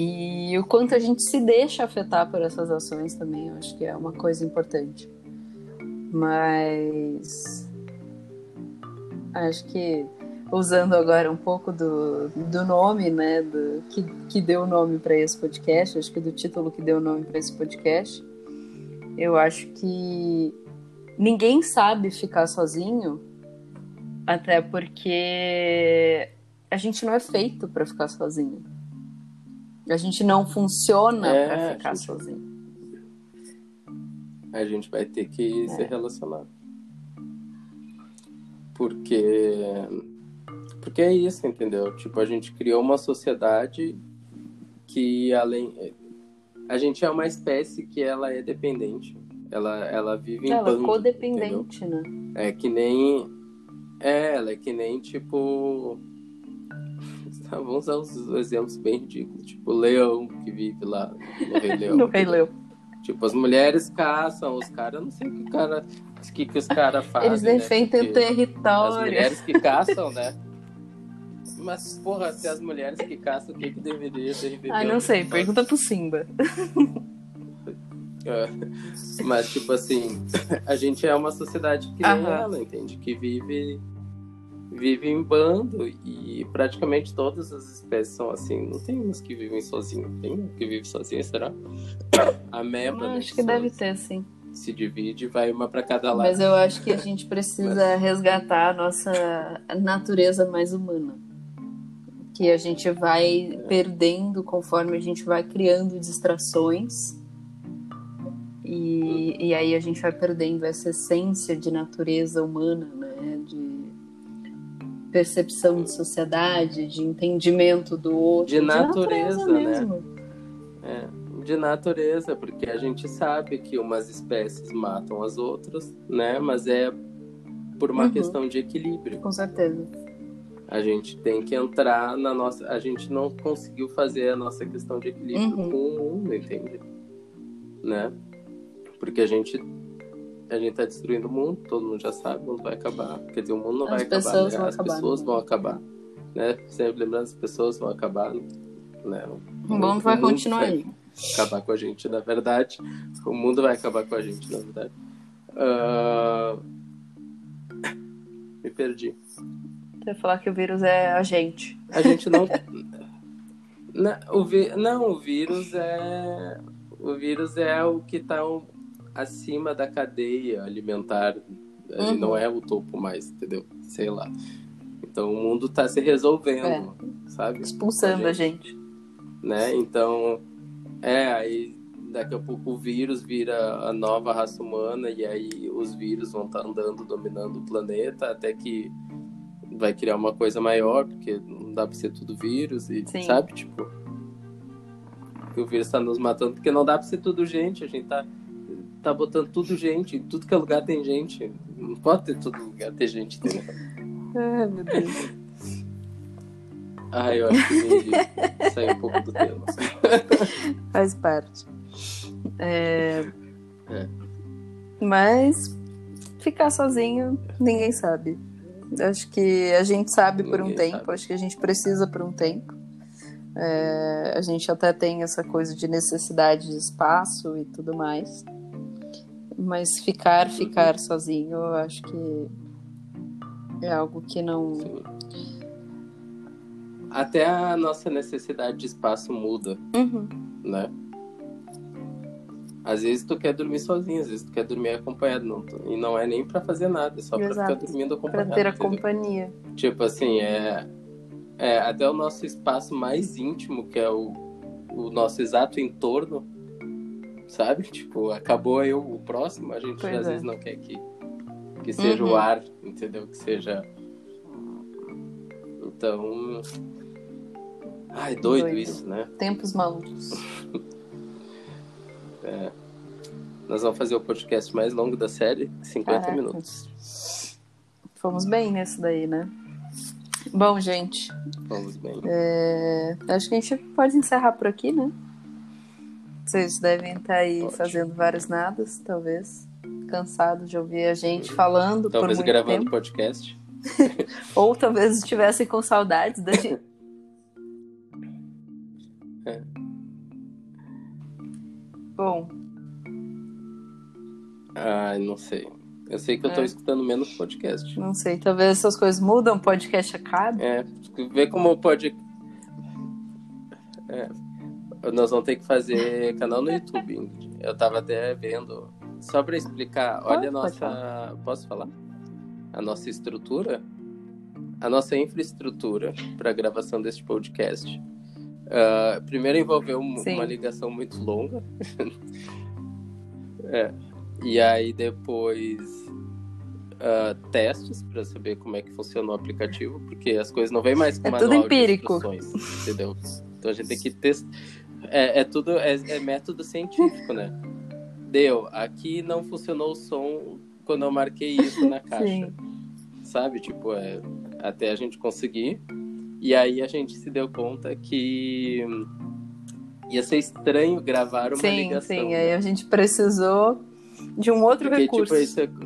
e o quanto a gente se deixa afetar por essas ações também, eu acho que é uma coisa importante. Mas acho que usando agora um pouco do, do nome, né, do, que, que deu o nome para esse podcast, acho que do título que deu o nome para esse podcast, eu acho que ninguém sabe ficar sozinho, até porque a gente não é feito para ficar sozinho. A gente não funciona É, para ficar gente- sozinho. A gente vai ter que É. se relacionar. Porque. Porque é isso, entendeu? Tipo, a gente criou uma sociedade que além. A gente é uma espécie que ela é dependente. Ela, ela vive em Ela é bando, entendeu? codependente, né? É que nem. É, ela é que nem tipo. Tá, Vamos usar uns exemplos bem ridículos. Tipo, o leão que vive lá no Rei *laughs* Leão. No Rei Leão. Tipo, as mulheres caçam, os caras, não sei o que, o cara, que, que os caras fazem. Eles né? defendem o Porque As território. mulheres que caçam, né? *laughs* Mas, porra, se as mulheres que caçam, o que, que deveria deveria Ah, não sei, pergunta pro Simba. *laughs* É. Mas, tipo assim, a gente é uma sociedade que ela, entende? Que vive, vive em bando e praticamente todas as espécies são assim. Não tem umas que vivem sozinhas. Tem uma que vive sozinha, será? A meba, né, acho que deve ter, sim. Se divide e vai uma pra cada lado. Mas eu acho que a gente precisa resgatar a nossa natureza mais humana. Que a gente vai perdendo conforme a gente vai criando distrações. E, e aí a gente vai perdendo essa essência de natureza humana, né? De percepção de sociedade, de entendimento do outro. De natureza, né? mesmo. É, de natureza, porque a gente sabe que umas espécies matam as outras, né? Mas é por uma Uhum. questão de equilíbrio. Com certeza. A gente tem que entrar na nossa. A gente não conseguiu fazer a nossa questão de equilíbrio Uhum. com o mundo, entende? Né? Porque a gente. A gente tá destruindo o mundo, todo mundo já sabe, o mundo vai acabar. Quer dizer, o mundo não As vai acabar, né? As acabar, pessoas né? vão acabar. Né? Sempre lembrando, as pessoas vão acabar. Né? O mundo vai continuar vai aí. acabar com a gente, na verdade. O mundo vai acabar com a gente, na verdade. Ah, Me perdi. Você falar que o vírus é a gente. A gente não. *laughs* Na- o vi... Não, o vírus é. O vírus é o que está acima da cadeia alimentar. Uhum. não é o topo mais, entendeu? Sei lá. Então o mundo está se resolvendo, sabe? Expulsando a gente. né? Então, é, aí daqui a pouco o vírus vira a nova raça humana e aí os vírus vão estar andando, dominando o planeta até que vai criar uma coisa maior, porque não dá pra ser tudo vírus e, Sim. sabe, tipo... O vírus tá nos matando, porque não dá pra ser tudo gente, a gente tá, tá botando tudo gente, em tudo que é lugar tem gente. Não pode ter todo lugar ter gente, entendeu? Ai, meu Deus. Ah, eu acho que me sair um pouco do tema. Faz parte. É... É. Mas ficar sozinho, ninguém sabe. Acho que a gente sabe por um tempo, sabe. acho que a gente precisa por um tempo. É, a gente até tem essa coisa de necessidade de espaço e tudo mais. Mas ficar, ficar sozinho, eu acho que é algo que não. Sim. Até a nossa necessidade de espaço muda, Uhum. né? Às vezes tu quer dormir sozinho, às vezes tu quer dormir acompanhado. Não, e não é nem pra fazer nada, é só pra Exato. ficar dormindo Pra acompanhado. ter a entendeu? companhia. Tipo assim, é, é até o nosso espaço mais íntimo, que é o, o nosso exato entorno, sabe? Tipo, acabou eu, o próximo, a gente Pois às é. vezes não quer que, que seja Uhum. o ar, entendeu? Que seja. Então. Ai, doido, Doido. isso, né? Tempos malucos. *laughs* Nós vamos fazer o podcast mais longo da série, 50 Caraca. minutos. Fomos bem nesse daí, né? Bom, gente, Vamos bem. é, acho que a gente pode encerrar por aqui, né? Vocês devem estar aí Pode. fazendo vários nadas, talvez. Cansados de ouvir a gente falando Talvez por muito gravando tempo. podcast. *laughs* Ou talvez estivessem com saudades da gente. É. Bom, Ai, não sei. Eu sei que eu tô É. escutando menos podcast. não sei, talvez essas coisas mudam, o podcast acaba. É, vê como pode. É, nós vamos ter que fazer canal no YouTube. Ingrid. Eu tava até vendo. Só pra explicar, Pode, olha a nossa. Posso falar? A nossa estrutura. A nossa infraestrutura para gravação deste podcast. Ah, primeiro envolveu Sim. uma ligação muito longa. *laughs* É, E aí depois ah, testes para saber como é que funciona o aplicativo, porque as coisas não vêm mais com É manual tudo de empírico. instruções, entendeu? Então a gente tem que testar. É, é tudo é, é método científico, né? Deu. Aqui não funcionou o som quando eu marquei isso na *laughs* caixa, Sim. sabe? Tipo, é, até a gente conseguir. E aí a gente se deu conta que ia ser estranho gravar uma Sim, ligação. sim. né? Aí a gente precisou de um outro Porque, recurso. tipo, isso é, *laughs*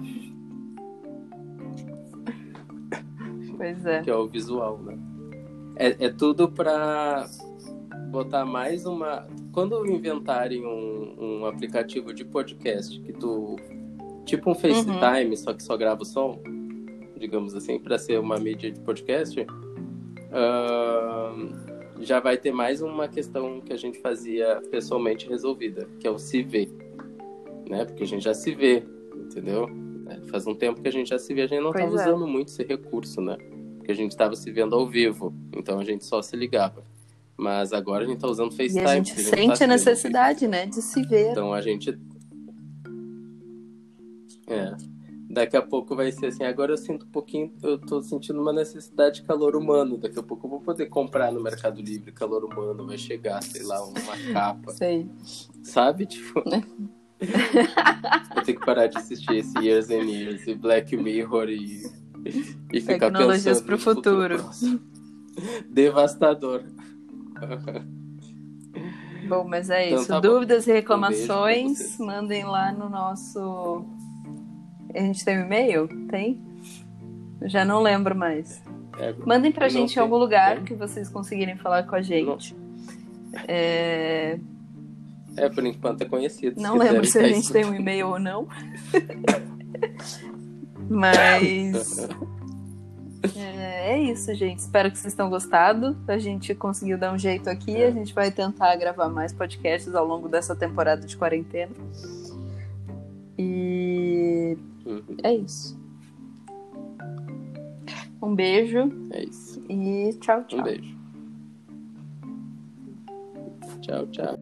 *laughs* Pois é. que é o visual, né? É, é tudo pra botar mais uma. Quando inventarem um, um aplicativo de podcast que tu. Tipo um FaceTime, só que só grava o som, digamos assim, pra ser uma mídia de podcast, ahn, já vai ter mais uma questão que a gente fazia pessoalmente resolvida, que é o se ver. Né? Porque a gente já se vê, entendeu? É, Faz um tempo que a gente já se vê, a gente não Pois tava é. usando muito esse recurso, né? Porque a gente estava se vendo ao vivo, então a gente só se ligava. Mas agora a gente tá usando E FaceTime. a gente tá sente se a vendo. necessidade, né, de se ver. Então a gente. É. Daqui a pouco vai ser assim. Agora eu sinto um pouquinho. Eu tô sentindo uma necessidade de calor humano. Daqui a pouco eu vou poder comprar no Mercado Livre calor humano. Vai chegar, sei lá, uma capa. *laughs* Sei. Sabe? Tipo. *laughs* eu tenho que parar de assistir esse Years and Years e Black Mirror e. E ficar Tecnologias pensando pro no futuro. próximo. Devastador. Bom, mas é Então isso. tá bom. Dúvidas e Um reclamações, vocês. mandem lá no nosso. A gente tem um e-mail? Tem? Já não lembro mais. É, Mandem pra gente em algum lugar Tem? que vocês conseguirem falar com a gente. É, é, por enquanto é conhecido. Não quiserem lembro se a gente tem um *laughs* e-mail ou não. *laughs* Mas. É, é isso, gente. Espero que vocês tenham gostado. A gente conseguiu dar um jeito aqui. É. A gente vai tentar gravar mais podcasts ao longo dessa temporada de quarentena. E Uhum, é isso. Um beijo é isso. e tchau, tchau. Um beijo. Tchau, tchau.